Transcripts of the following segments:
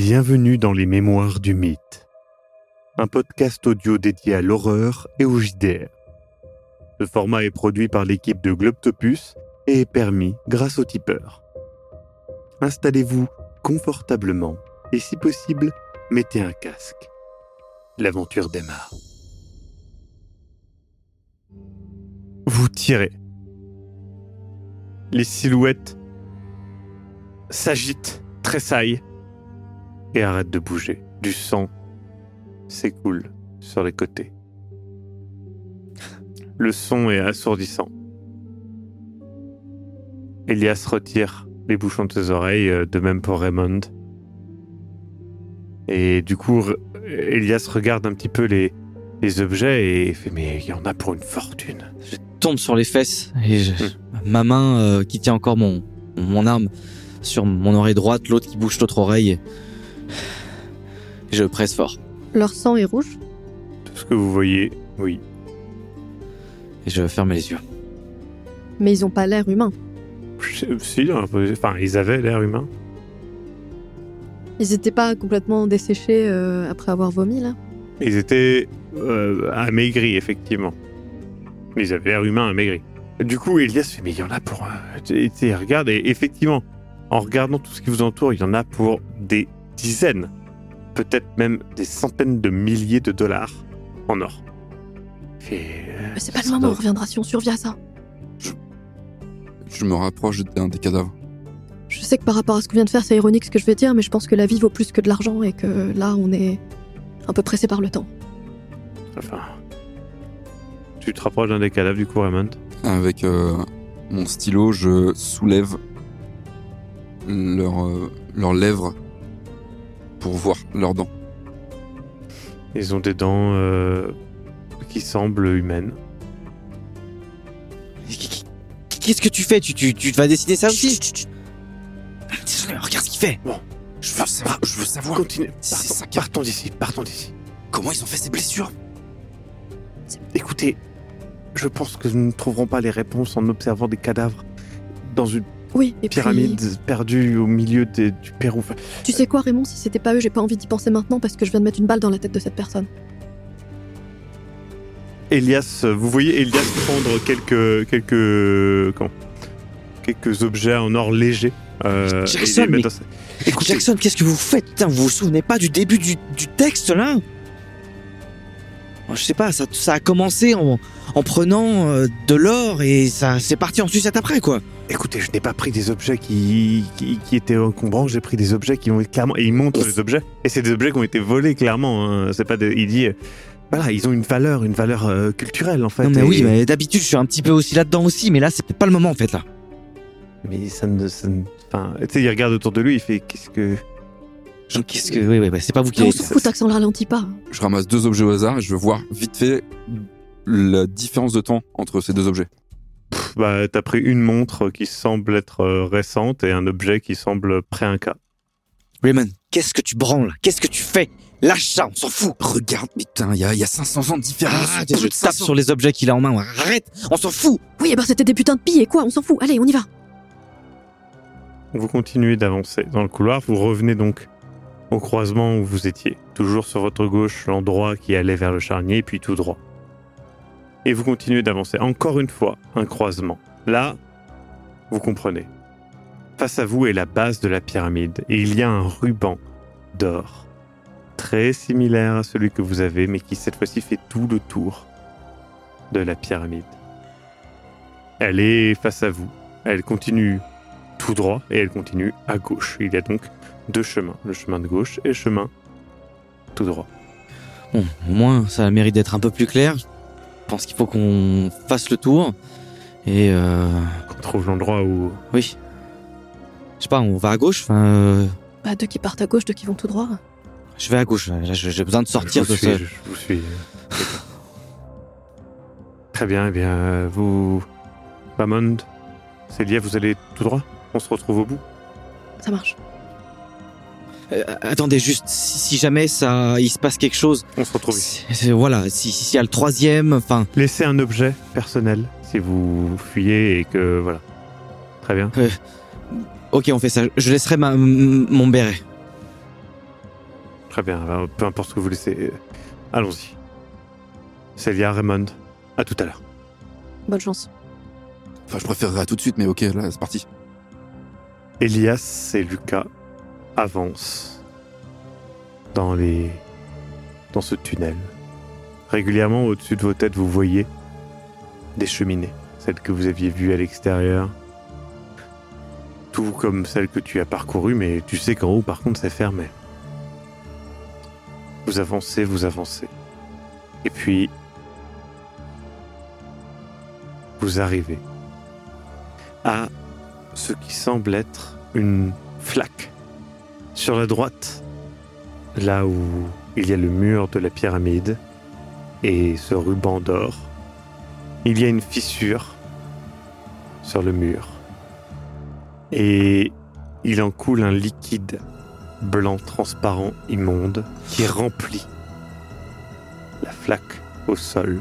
Bienvenue dans les Mémoires du Mythe, un podcast audio dédié à l'horreur et au JDR. Ce format est produit par l'équipe de Globtopus et est permis grâce au tipeur. Installez-vous confortablement et si possible, mettez un casque. L'aventure démarre. Vous tirez. Les silhouettes s'agitent, tressaillent et arrêtent de bouger. Du sang s'écoule sur les côtés. Le son est assourdissant. Elias retire les bouchons de ses oreilles, euh, de même pour Raymond. Et du coup, Elias regarde un petit peu les, les objets et fait Mais il y en a pour une fortune. Je tombe sur les fesses et je- ma main euh, qui tient encore mon, mon arme sur mon oreille droite, l'autre qui bouge l'autre oreille. Je presse fort Leur sang est rouge. Tout ce que vous voyez, oui. et je ferme les yeux. Mais ils ont pas l'air humains. Si, enfin, ils avaient l'air humains. Ils étaient pas complètement desséchés euh, après avoir vomi, là? Ils étaient euh, amaigris, effectivement. Mais ils avaient l'air humains amaigris. Du coup, Elias fait, mais il y en a pour... euh, Et regarde, et effectivement, en regardant tout ce qui vous entoure, il y en a pour des dizaines, peut-être même des centaines de milliers de dollars en or. Euh, Mais c'est pas le moment, on reviendra si on survit à ça. Je me rapproche d'un des cadavres. Je sais que par rapport à ce qu'on vient de faire, c'est ironique ce que je vais dire, mais je pense que la vie vaut plus que de l'argent et que là, on est un peu pressé par le temps. Enfin... Tu te rapproches d'un des cadavres, du coup, Raymond? Avec euh, mon stylo, je soulève leurs euh, leurs lèvres pour voir leurs dents. Ils ont des dents euh, qui semblent humaines. Qu'est-ce que tu fais? Tu, tu, tu vas dessiner ça aussi? Regarde ce qu'il fait Je veux savoir. Je veux savoir Continue. C'est Partons, ça qui- partons d'ici, partons d'ici. comment ils ont fait ces blessures? Écoutez, je pense que nous ne trouverons pas les réponses en observant des cadavres dans une Oui, et pyramide puis... perdue au milieu des- du Pérou. Tu sais quoi, Raymond, si c'était pas eux, j'ai pas envie d'y penser maintenant parce que je viens de mettre une balle dans la tête de cette personne. Elias, vous voyez Elias prendre quelques quelques comment quelques objets en or léger. Euh, Jackson, mais- dans Écoutez, Jackson, qu'est-ce que vous faites Putain, vous vous souvenez pas du début du, du texte là? Je sais pas, ça, ça a commencé en, en prenant euh, de l'or et ça c'est parti en sucette après quoi. Écoutez, je n'ai pas pris des objets qui, qui, qui étaient encombrants, j'ai pris des objets qui ont été clairement et il montre les objets et c'est des objets qui ont été volés clairement. hein. C'est pas des- il dit euh, voilà, ils ont une valeur, une valeur euh, culturelle en fait. non mais et- oui, mais d'habitude je suis un petit peu aussi là-dedans aussi, mais là c'est pas le moment en fait là. Mais ça ne. ça ne- Enfin, tu sais, il regarde autour de lui, il fait Qu'est-ce que. Qu'est-ce que oui oui ouais, c'est pas vous qui on s'en fout, Taxon, le ralentit pas. Je ramasse deux objets au hasard et je veux voir vite fait la différence de temps entre ces deux objets. Bah, t'as pris une montre qui semble être euh, récente et un objet qui semble pré-inca. Raymond, qu'est-ce que tu branles Qu'est-ce que tu fais? Lâche ça, on s'en fout. Regarde, mais putain, il y, a- il y a 500 ans de différence. Ah, je tape sur les objets qu'il a en main. Arrête, on s'en fout. Oui, et ben c'était des putains de pillés, quoi, on s'en fout. Allez, on y va. Vous continuez d'avancer dans le couloir, vous revenez donc au croisement où vous étiez. Toujours sur votre gauche, l'endroit qui allait vers le charnier, puis tout droit. Et vous continuez d'avancer. Encore une fois, un croisement. Là, vous comprenez. Face à vous est la base de la pyramide, et il y a un ruban d'or, très similaire à celui que vous avez, mais qui cette fois-ci fait tout le tour de la pyramide. Elle est face à vous. Elle continue tout droit et elle continue à gauche. Il y a donc deux chemins, le chemin de gauche et le chemin tout droit. Bon, au moins, ça mérite d'être un peu plus clair. Je pense qu'il faut qu'on fasse le tour. Et euh, On trouve l'endroit où oui. Je sais pas, on va à gauche. Enfin, euh, Bah, deux qui partent à gauche, deux qui vont tout droit. je vais à gauche. Là, j'ai besoin de sortir je vous de suis, ce. je vous suis. Très bien, eh bien, vous, Bamond, Célia, vous allez tout droit? On se retrouve au bout? Ça marche. Euh, attendez, juste si, si jamais ça, il se passe quelque chose. On se retrouve ici. voilà, si s'il y a le troisième, enfin, Laissez un objet personnel si vous fuyez et que voilà. Très bien. ok, on fait ça. Je laisserai ma, m- mon béret. Très bien, alors, peu importe ce que vous laissez. euh, Allons-y. Célia, Raymond, à tout à l'heure. Bonne chance. Enfin, je préférerais tout de suite, mais ok, là, c'est parti. Elias et Lucas avancent dans les dans ce tunnel. Régulièrement au-dessus de vos têtes, vous voyez des cheminées, celles que vous aviez vues à l'extérieur. Tout comme celles que tu as parcourues, mais tu sais qu'en haut, par contre, c'est fermé. Vous avancez, vous avancez. Et puis, vous arrivez à ce qui semble être une flaque. Sur la droite, là où il y a le mur de la pyramide et ce ruban d'or, il y a une fissure sur le mur. Et il en coule un liquide blanc transparent immonde qui remplit la flaque au sol.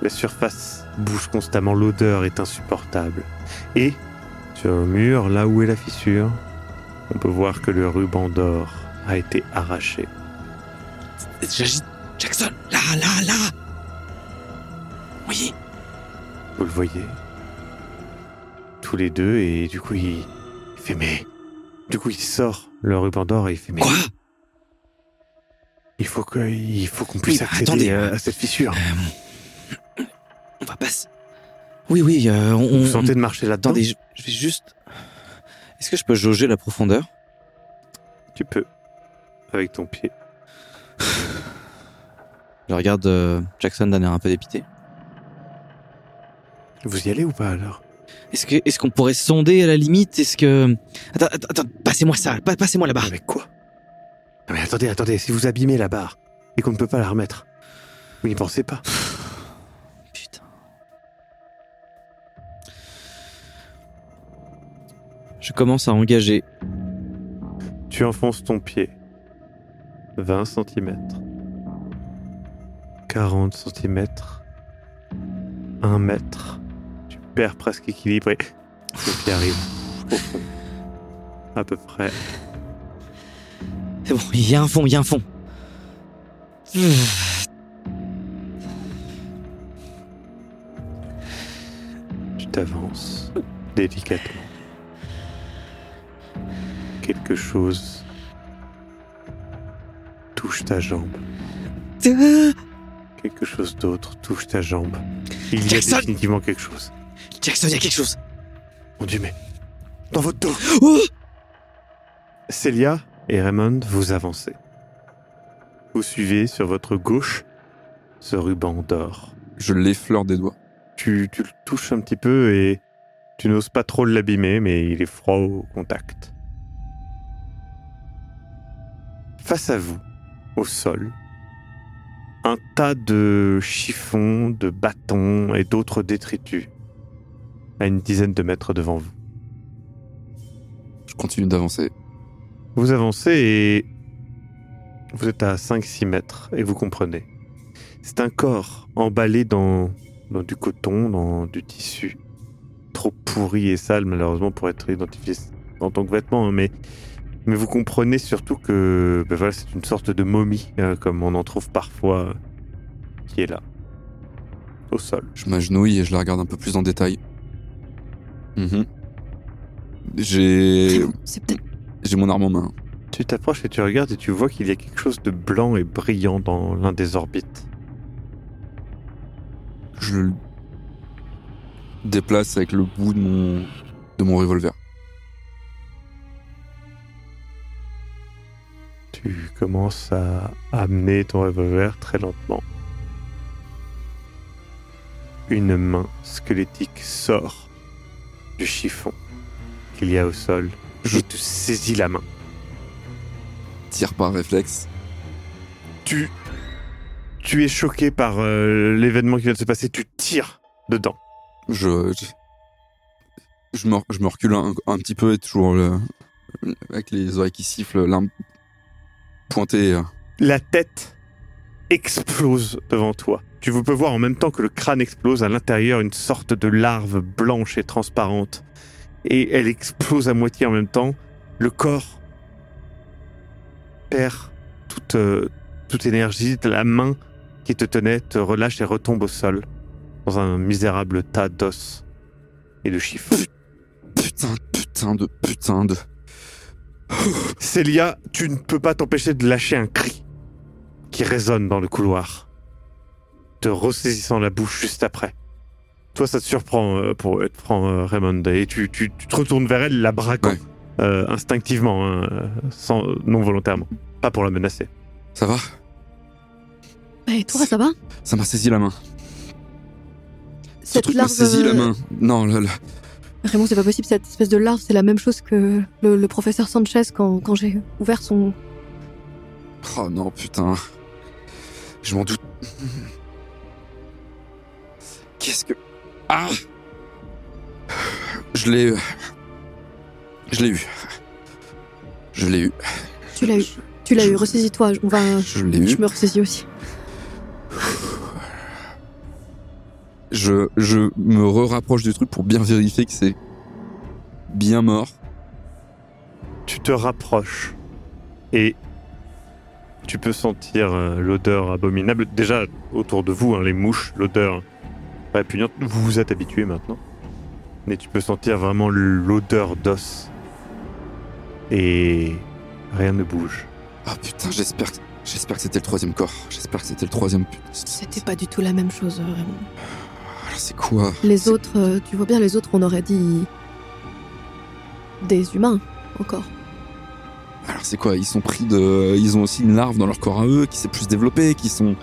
La surface bouge constamment, l'odeur est insupportable. Et sur le mur, là où est la fissure, on peut voir que le ruban d'or a été arraché. J'agite. Jackson, là, là, là. Oui. Vous le voyez? Tous les deux, et du coup, il, il fait mais. Du coup, il sort le ruban d'or et il fait mais. Quoi? Il faut que, il faut qu'on puisse Oui, bah, accéder attendez. à, à cette fissure. Euh, On va passer. Oui, oui, euh, on. Vous sentez de marcher là-dedans? Attendez, je, je vais juste. Est-ce que je peux jauger la profondeur? Tu peux. Avec ton pied. Je regarde euh, Jackson d'un air un peu dépité. Vous y allez ou pas alors? Est-ce que est-ce qu'on pourrait sonder à la limite? Est-ce que attends attends, attends passez-moi ça, pa- passez-moi la barre. Avec quoi? Non mais attendez, attendez, si vous abîmez la barre et qu'on ne peut pas la remettre, vous n'y pensez pas? Je commence à engager. Tu enfonces ton pied. 20 cm. 40 cm. 1 mètre. Tu perds presque équilibre et le pied arrive au fond. À peu près. C'est bon, il y a un fond, il y a un fond. Tu t'avances délicatement. Quelque chose touche ta jambe. Ah, Quelque chose d'autre touche ta jambe. Il y a Jackson définitivement quelque chose. Jackson, il y a quelque chose. Mon Dieu, mais dans votre dos. Oh Célia et Raymond, vous avancez. Vous suivez sur votre gauche ce ruban d'or. Je l'effleure des doigts. Tu, tu le touches un petit peu et tu n'oses pas trop l'abîmer, mais il est froid au contact. Face à vous, au sol, un tas de chiffons, de bâtons et d'autres détritus à une dizaine de mètres devant vous. Je continue d'avancer. Vous avancez et vous êtes à 5-6 mètres et vous comprenez. C'est un corps emballé dans, dans du coton, dans du tissu. Trop pourri et sale malheureusement pour être identifié en tant que vêtement, hein, mais, mais vous comprenez surtout que ben voilà, c'est une sorte de momie, euh, comme on en trouve parfois, euh, qui est là, au sol. Je m'agenouille et je la regarde un peu plus en détail. Mhm. J'ai C'est peut-être. j'ai mon arme en main. Tu t'approches et tu regardes et tu vois qu'il y a quelque chose de blanc et brillant dans l'un des orbites. Je le déplace avec le bout de mon de mon revolver. Tu commences à amener ton revolver très lentement. Une main squelettique sort du chiffon qu'il y a au sol. Je te saisis la main. Tire par réflexe. Tu, tu es choqué par euh, l'événement qui vient de se passer. Tu tires dedans. Je je, me, je me recule un, un petit peu et toujours le- avec les oreilles qui sifflent, pointée. euh, La tête explose devant toi. Tu peux voir en même temps que le crâne explose à l'intérieur une sorte de larve blanche et transparente. Et elle explose à moitié en même temps. Le corps perds toute, euh, toute énergie, la main qui te tenait te relâche et retombe au sol, dans un misérable tas d'os et de chiffres. Putain, putain de putain de. Célia, tu ne peux pas t'empêcher de lâcher un cri qui résonne dans le couloir, te ressaisissant la bouche juste après. Toi, ça te surprend, euh, pour être franc, euh, Raymond, et tu, tu- tu te retournes vers elle, la braquant, Ouais. euh, instinctivement, hein, sans, non volontairement, pas pour la menacer. Ça va? Et toi, ça va? Ça m'a saisi la main. Ce Cette truc m'a saisi la main. Non, là, là. Raymond, c'est pas possible, cette espèce de larve, c'est la même chose que le, le professeur Sanchez quand, quand j'ai ouvert son. Oh non, putain. Je m'en doute. Qu'est-ce que. Ah Je l'ai. Je l'ai eu. Je l'ai eu. Tu l'as eu. Tu l'as eu, ressaisis-toi, on va. Je l'ai eu. Je me ressaisis aussi. Je, je me re-rapproche du truc pour bien vérifier que c'est bien mort. Tu te rapproches et tu peux sentir euh, l'odeur abominable. Déjà, autour de vous, hein, les mouches, l'odeur répugnante. Vous vous êtes habitué maintenant. Mais tu peux sentir vraiment l'odeur d'os. Et rien ne bouge. Ah putain, j'espère que, j'espère que c'était le troisième corps. J'espère que c'était le troisième. C'était pas du tout la même chose, Raymond. Alors c'est quoi Les autres, euh, tu vois bien, les autres, on aurait dit. des humains, encore. Alors c'est quoi Ils sont pris de. Ils ont aussi une larve dans leur corps à eux qui s'est plus développée, qui sont.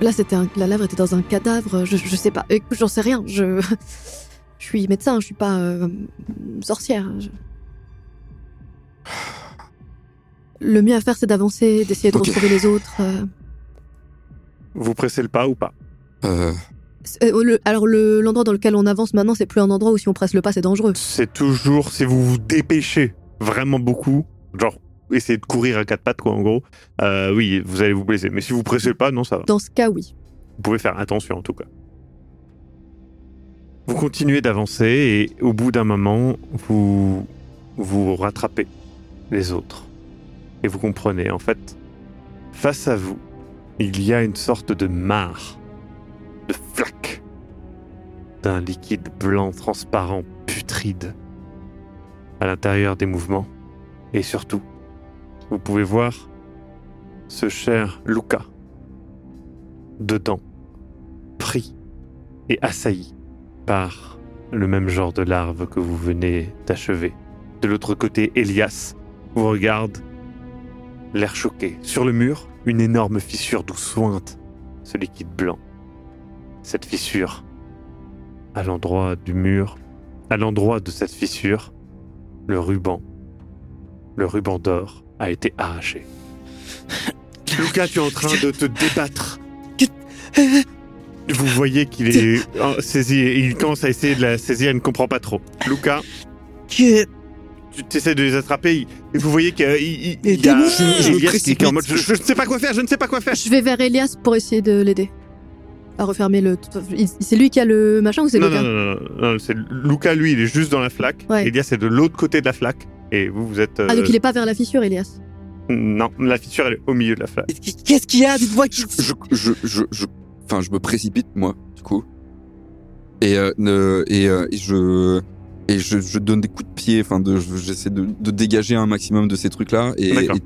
Là, c'était un... la lèvre était dans un cadavre, je, je sais pas. Écoute, j'en sais rien, je. Je suis médecin, je suis pas euh, sorcière. je- Le mieux à faire, c'est d'avancer, d'essayer de retrouver les autres. euh. Vous pressez le pas ou pas? Euh, euh, le- alors, le- l'endroit dans lequel on avance maintenant, c'est plus un endroit où si on presse le pas, c'est dangereux. C'est toujours, si vous vous dépêchez vraiment beaucoup, genre essayez de courir à quatre pattes, quoi, en gros, euh, oui, vous allez vous blesser. Mais si vous pressez le pas, non, ça va. Dans ce cas, oui. Vous pouvez faire attention en tout cas. Vous continuez d'avancer et au bout d'un moment, vous vous rattrapez les autres. Et vous comprenez, en fait, face à vous, il y a une sorte de mare, liquide blanc transparent putride à l'intérieur des mouvements. Et surtout, vous pouvez voir ce cher Luca dedans, pris et assailli par le même genre de larve que vous venez d'achever. De l'autre côté, Elias vous regarde, l'air choqué. Sur le mur, une énorme fissure d'où sointe ce liquide blanc. Cette fissure, à l'endroit du mur, à l'endroit de cette fissure, le ruban, le ruban d'or a été arraché. Lucas, tu es en train de te débattre. Vous voyez qu'il est saisi il commence à essayer de la saisir, il ne comprend pas trop. Lucas, tu essaies de les attraper et vous voyez qu'il il, il, Et y a dis-moi, je- je me Elias qui est en mode je, je ne sais pas quoi faire, je ne sais pas quoi faire. Je vais vers Elias pour essayer de l'aider. À refermer le. C'est lui qui a le machin ou c'est Non, Lucas non, non, non, non, c'est Lucas, lui, il est juste dans la flaque. Ouais. Elias est de l'autre côté de la flaque. Et vous, vous êtes. euh, Ah, donc il est pas vers la fissure, Elias. Non, la fissure, elle est au milieu de la flaque. Qu'est-ce qu'il y a? Dites-moi qui. je, je, je, je, enfin, je me précipite moi, du coup, et euh, ne- et, euh, et je et je, je donne des coups de pied. Enfin, j'essaie de, de dégager un maximum de ces trucs-là. Et, D'accord.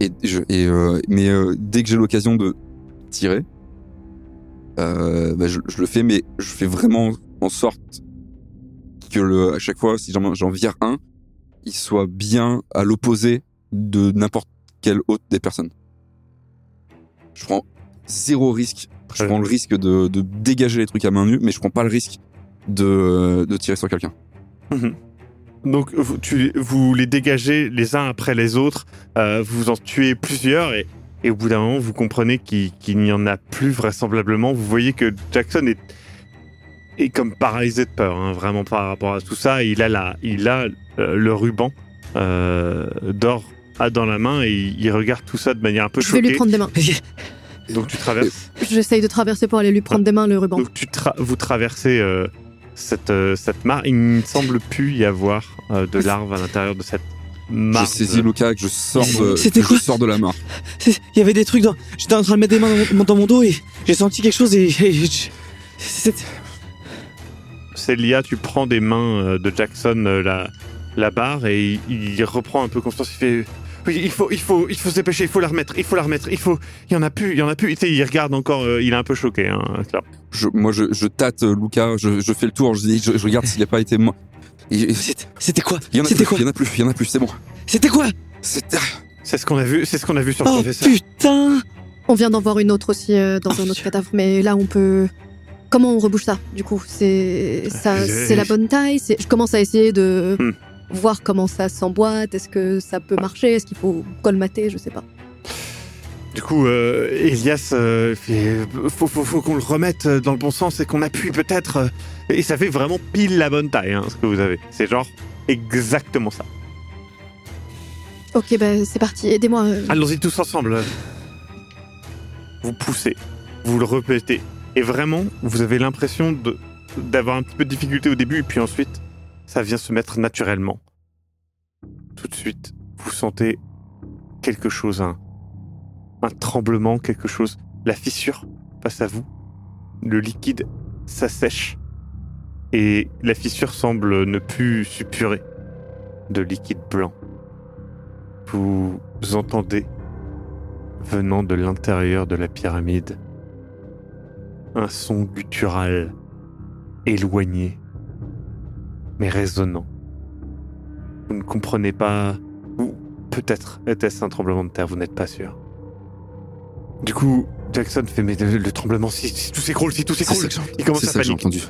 et, et je, et euh, mais euh, dès que j'ai l'occasion de tirer, euh, bah, je, je le fais, mais je fais vraiment en sorte que le, à chaque fois, si j'en, vire un, il soit bien à l'opposé de n'importe quelle autre des personnes. Je prends zéro risque. Je Ouais. prends le risque de, de dégager les trucs à main nue, mais je prends pas le risque de, de tirer sur quelqu'un. Mhm. Donc vous, tu, vous les dégagez les uns après les autres, euh, vous en tuez plusieurs et, et au bout d'un moment vous comprenez qu'il n'y en a plus vraisemblablement. Vous voyez que Jackson est, est comme paralysé de peur, hein, vraiment par rapport à tout ça. Il a, la, il a euh, le ruban euh, d'or dans la main et il, regarde tout ça de manière un peu Je vais lui choquée. prendre des mains. Donc tu traverses. J'essaye de traverser pour aller lui prendre des mains le ruban. Donc tu tra- vous traversez euh, cette, cette mare. Il ne semble plus y avoir de larves à l'intérieur de cette Je marde. saisis Luca, que je sors de, C'était que quoi je sors de la mort. Il y avait des trucs dans. J'étais en train de mettre des mains dans mon, dans mon dos et j'ai senti quelque chose et. et je- c'est- Célia, tu prends des mains euh, de Jackson euh, la, la barre et il, il reprend un peu confiance. Il fait Oui, il faut, il, faut, il faut se dépêcher, il faut la remettre, il faut la remettre, il faut. Il y en a plus, il y en a plus. Tu sais, il regarde encore, euh, il est un peu choqué, hein. Je, moi, je, je tâte euh, Luca, je, je fais le tour, je, dis, je, je regarde s'il n'a pas été mort. C'était quoi Il y en a C'était plus, quoi il y en a plus, il y en a plus, c'est bon. C'était quoi C'est C'est ce qu'on a vu, c'est ce qu'on a vu sur le Oh professeur. putain On vient d'en voir une autre aussi euh, dans un autre cadavre, mais là on peut. Comment on rebouche ça Du coup, c'est ça, Euh, c'est la bonne taille. Je commence à essayer de Hmm. voir comment ça s'emboîte. Est-ce que ça peut marcher Est-ce qu'il faut colmater Je sais pas. Du coup, euh, Elias, euh, fait, faut, faut, faut qu'on le remette dans le bon sens et qu'on appuie peut-être. euh, et ça fait vraiment pile la bonne taille, hein, ce que vous avez. C'est genre exactement ça. Ok, bah c'est parti. Aidez-moi. euh. Allons-y tous ensemble. Vous poussez, vous le répétez. Et vraiment, vous avez l'impression de- d'avoir un petit peu de difficulté au début, et puis ensuite, ça vient se mettre naturellement. Tout de suite, vous sentez quelque chose, un, un tremblement, quelque chose. La fissure face à vous, le liquide s'assèche, et la fissure semble ne plus suppurer de liquide blanc. Vous entendez, venant de l'intérieur de la pyramide, un son guttural, éloigné, mais résonnant. Vous ne comprenez pas, ou peut-être était-ce un tremblement de terre, vous n'êtes pas sûr. Du coup, Jackson fait mais le, le tremblement, si, si tout s'écroule, si tout c'est s'écroule, il commence c'est à ça que j'ai entendu.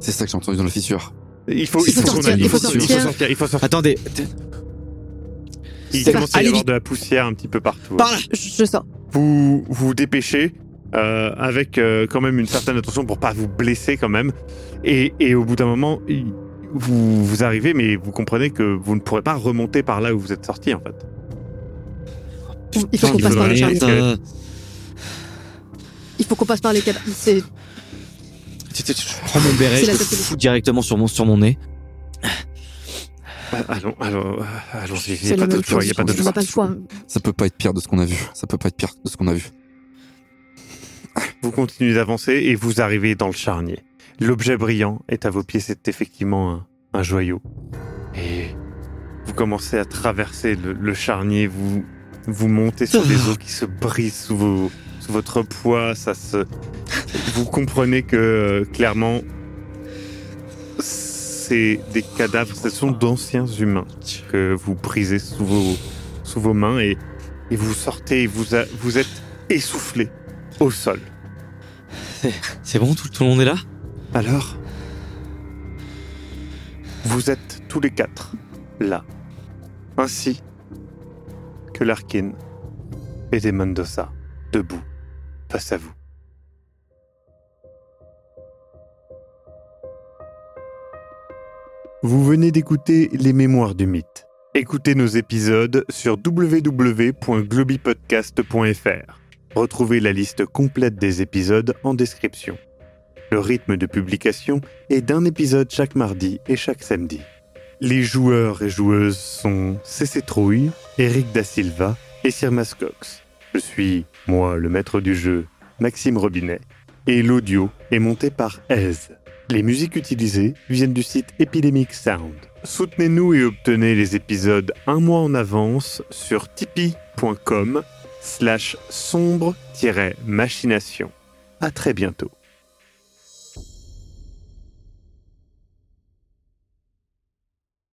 C'est ça que j'ai entendu dans la fissure. Il faut, Il faut sortir, aille, il faut il faut sortir. il faut sortir. Attendez, Il C'est commence à y avoir de la poussière un petit peu partout. par là Je, je sors. vous vous dépêchez euh, avec euh, quand même une certaine attention pour pas vous blesser quand même. Et, et au bout d'un moment, vous, vous arrivez, mais vous comprenez que vous ne pourrez pas remonter par là où vous êtes sorti en fait. Il faut qu'on passe par faudrait- Il faut qu'on passe par les cadavres. C'est Je prends mon béret, C'est je la le seule fous directement sur mon, sur mon nez. Ah, Allons, allons, euh, allons-y. Il n'y c'est a pas d'autre choix. Il y a pas On d'autre n'a choix. pas le choix. Ça peut pas être pire de ce qu'on a vu. Ça peut pas être pire de ce qu'on a vu. Vous continuez d'avancer et vous arrivez dans le charnier. L'objet brillant est à vos pieds, c'est effectivement un, un joyau. Et vous commencez à traverser le, le charnier, vous, vous montez sur des eaux qui se brisent sous, vos, votre poids, ça se... Vous comprenez que euh, clairement, c'est des cadavres, ce sont d'anciens humains que vous brisez sous vos, sous vos mains et, et vous sortez, et vous, a- vous êtes essoufflé au sol. C'est bon, tout, tout le monde est là? Alors Vous êtes tous les quatre là, ainsi que Larkin et des Mendoza, debout, face à vous. Vous venez d'écouter Les Mémoires du Mythe. Écoutez nos épisodes sur www.globipodcast.fr. Retrouvez la liste complète des épisodes en description. Le rythme de publication est d'un épisode chaque mardi et chaque samedi. Les joueurs et joueuses sont CC Trouille, Eric Da Silva et Sirmas Cox. Je suis, moi, le maître du jeu, Maxime Robinet, et l'audio est monté par Ez. Les musiques utilisées viennent du site Epidemic Sound. Soutenez-nous et obtenez les épisodes un mois en avance sur tipeee.com slash sombre-machination. À très bientôt.